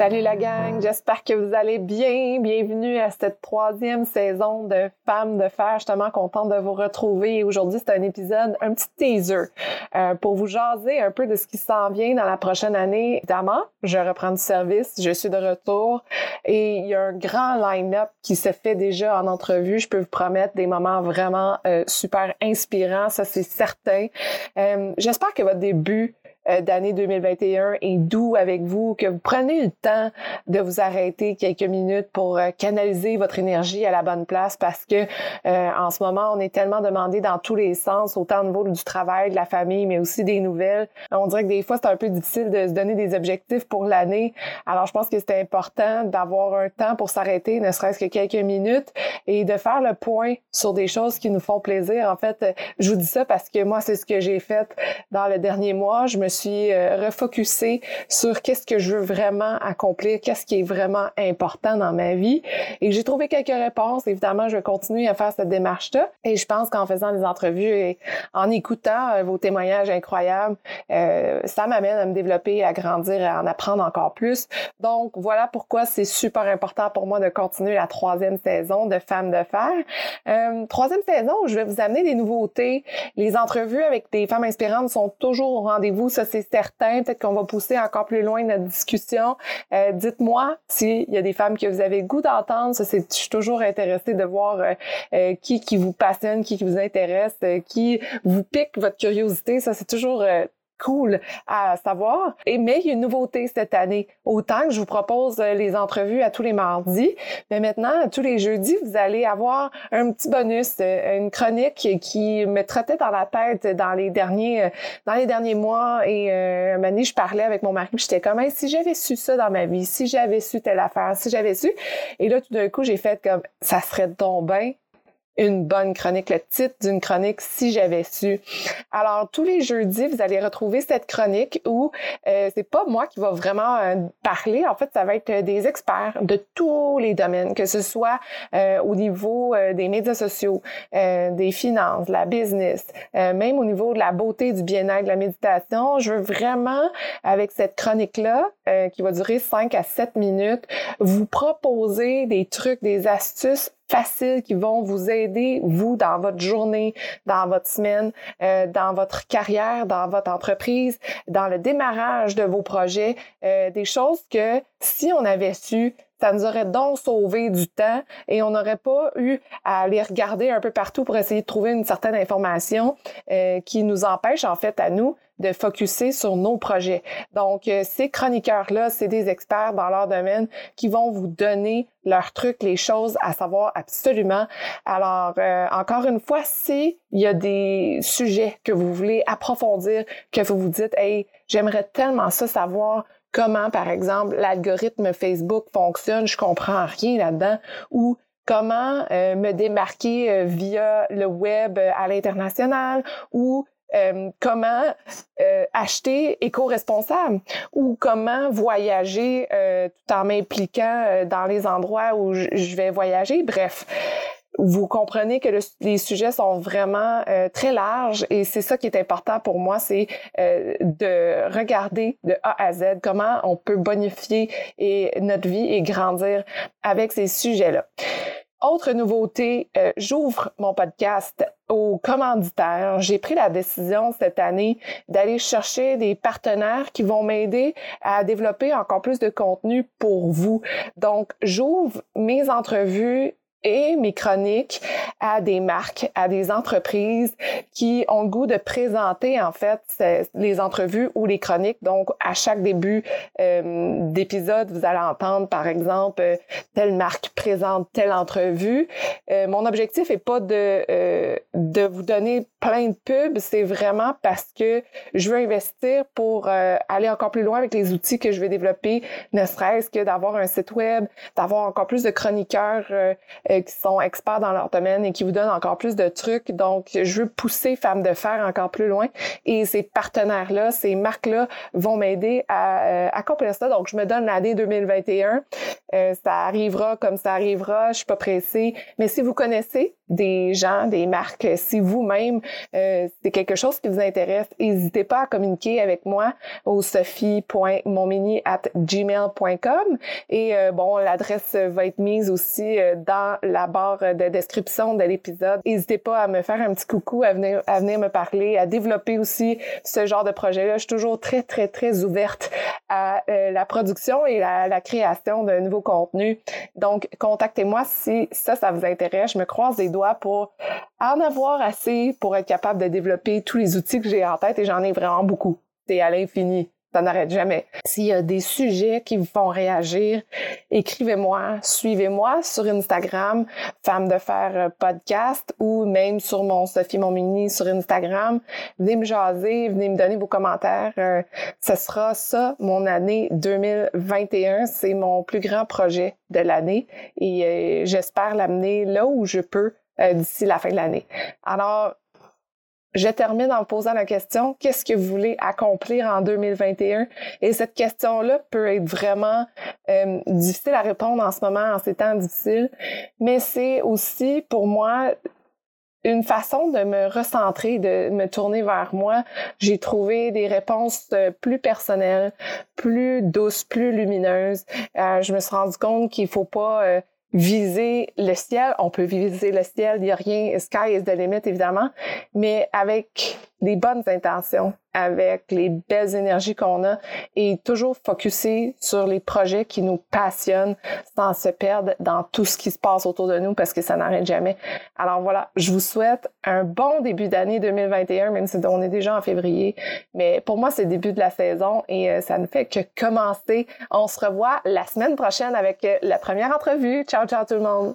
Salut la gang, j'espère que vous allez bien. Bienvenue à cette troisième saison de Femmes de Fer. Justement, contente de vous retrouver. Aujourd'hui, c'est un épisode, un petit teaser euh, pour vous jaser un peu de ce qui s'en vient dans la prochaine année. Évidemment, je reprends du service, je suis de retour et il y a un grand line-up qui se fait déjà en entrevue. Je peux vous promettre des moments vraiment euh, super inspirants, ça c'est certain. Euh, j'espère que votre début d'année 2021 est doux avec vous, que vous prenez le temps de vous arrêter quelques minutes pour euh, canaliser votre énergie à la bonne place parce que euh, en ce moment, on est tellement demandé dans tous les sens, autant au niveau du travail, de la famille, mais aussi des nouvelles. On dirait que des fois, c'est un peu difficile de se donner des objectifs pour l'année. Alors, je pense que c'est important d'avoir un temps pour s'arrêter, ne serait-ce que quelques minutes, et de faire le point sur des choses qui nous font plaisir. En fait, je vous dis ça parce que moi, c'est ce que j'ai fait dans le dernier mois. Je me suis euh, refocusée sur qu'est-ce que je veux vraiment accomplir, qu'est-ce qui est vraiment important dans ma vie. Et j'ai trouvé quelques réponses. Évidemment, je vais continuer à faire cette démarche-là. Et je pense qu'en faisant des entrevues et en écoutant euh, vos témoignages incroyables, euh, ça m'amène à me développer, à grandir, à en apprendre encore plus. Donc, voilà pourquoi c'est super important pour moi de continuer la troisième saison de Femmes de Fer. Troisième saison, je vais vous amener des nouveautés. Les entrevues avec des femmes inspirantes sont toujours au rendez-vous c'est certain. Peut-être qu'on va pousser encore plus loin notre discussion. Euh, dites-moi s'il y a des femmes que vous avez goût d'entendre. Ça, c'est, je suis toujours intéressée de voir euh, euh, qui qui vous passionne, qui, qui vous intéresse, qui vous pique votre curiosité. Ça, c'est toujours cool à savoir. Et mais il y a une nouveauté cette année. Autant que je vous propose euh, les entrevues à tous les mardis, mais maintenant tous les jeudis, vous allez avoir un petit bonus, euh, une chronique qui me trottait dans la tête dans les derniers euh, dans les derniers mois. Et euh, moment je parlais avec mon mari, j'étais comme si j'avais su ça dans ma vie, si j'avais su telle affaire, si j'avais su. Et là tout d'un coup j'ai fait comme ça serait donc bien une bonne chronique, le titre d'une chronique si j'avais su. Alors tous les jeudis, vous allez retrouver cette chronique où euh, c'est pas moi qui va vraiment euh, parler. En fait, ça va être des experts de tous les domaines, que ce soit euh, au niveau euh, des médias sociaux, des finances, la business, même au niveau de la beauté, du bien-être, de la méditation. Je veux vraiment, avec cette chronique-là, qui va durer 5 à 7 minutes, vous proposer des trucs, des astuces faciles qui vont vous aider, vous, dans votre journée, dans votre semaine, euh, dans votre carrière, dans votre entreprise, dans le démarrage de vos projets, euh, des choses que si on avait su, ça nous aurait donc sauvé du temps et on n'aurait pas eu à aller regarder un peu partout pour essayer de trouver une certaine information euh, qui nous empêche en fait à nous de focuser sur nos projets. Donc, euh, ces chroniqueurs-là, c'est des experts dans leur domaine qui vont vous donner leurs trucs, les choses à savoir absolument. Alors, euh, encore une fois, si il y a des sujets que vous voulez approfondir, que vous vous dites, hey, j'aimerais tellement ça savoir comment, par exemple, l'algorithme Facebook fonctionne, je comprends rien là-dedans, ou comment euh, me démarquer via le web à l'international, ou euh, comment euh, acheter éco-responsable ou comment voyager euh, tout en m'impliquant dans les endroits où je vais voyager. Bref, vous comprenez que les sujets sont vraiment très larges et c'est ça qui est important pour moi, c'est de regarder de A à Z comment on peut bonifier et notre vie et grandir avec ces sujets-là. Autre nouveauté, euh, j'ouvre mon podcast aux commanditaires. J'ai pris la décision cette année d'aller chercher des partenaires qui vont m'aider à développer encore plus de contenu pour vous. Donc, j'ouvre mes entrevues et mes chroniques à des marques, à des entreprises qui ont le goût de présenter en fait les entrevues ou les chroniques. Donc à chaque début euh, d'épisode, vous allez entendre par exemple euh, telle marque présente telle entrevue. Euh, mon objectif est pas de de vous donner plein de pubs, c'est vraiment parce que je veux investir pour aller encore plus loin avec les outils que je vais développer, ne serait-ce que d'avoir un site web, d'avoir encore plus de chroniqueurs qui sont experts dans leur domaine et qui vous donnent encore plus de trucs. Donc, je veux pousser Femmes de Fer encore plus loin. Et ces partenaires-là, ces marques-là vont m'aider à euh, accomplir ça. Donc, je me donne l'année 2021. Euh, ça arrivera comme ça arrivera. Je suis pas pressée. Mais si vous connaissez des gens, des marques, si vous-même, euh, c'est quelque chose qui vous intéresse, n'hésitez pas à communiquer avec moi au sophie.monmini at gmail.com. Et euh, bon, l'adresse va être mise aussi dans la barre de description de l'épisode. N'hésitez pas à me faire un petit coucou, à venir, à venir me parler, à développer aussi ce genre de projet-là. Je suis toujours très, très, très ouverte à euh, la production et la, la, création de nouveaux contenus. Donc, contactez-moi si ça, ça vous intéresse. Je me croise les doigts pour en avoir assez pour être capable de développer tous les outils que j'ai en tête et j'en ai vraiment beaucoup. C'est à l'infini ça n'arrête jamais. S'il y a des sujets qui vous font réagir, écrivez-moi, suivez-moi sur Instagram, Femme de Fer euh, Podcast, ou même sur mon Sophie Mon Mini sur Instagram. Venez me jaser, venez me donner vos commentaires. Euh, ce sera ça, mon année 2021. C'est mon plus grand projet de l'année et euh, j'espère l'amener là où je peux d'ici la fin de l'année. Alors, je termine en posant la question, qu'est-ce que vous voulez accomplir en 2021? Et cette question-là peut être vraiment euh, difficile à répondre en ce moment, en ces temps difficiles, mais c'est aussi pour moi une façon de me recentrer, de me tourner vers moi. J'ai trouvé des réponses euh, plus personnelles, plus douces, plus lumineuses. Euh, je me suis rendu compte qu'il faut pas viser le ciel. On peut viser le ciel, il n'y a rien, sky is the limit évidemment, mais avec des bonnes intentions, avec les belles énergies qu'on a et toujours focuser sur les projets qui nous passionnent sans se perdre dans tout ce qui se passe autour de nous parce que ça n'arrête jamais. Alors voilà, je vous souhaite un bon début d'année 2021, même si on est déjà en février. Mais pour moi, c'est le début de la saison et euh, ça ne fait que commencer. On se revoit la semaine prochaine avec euh, la première entrevue. Ciao, ciao tout le monde.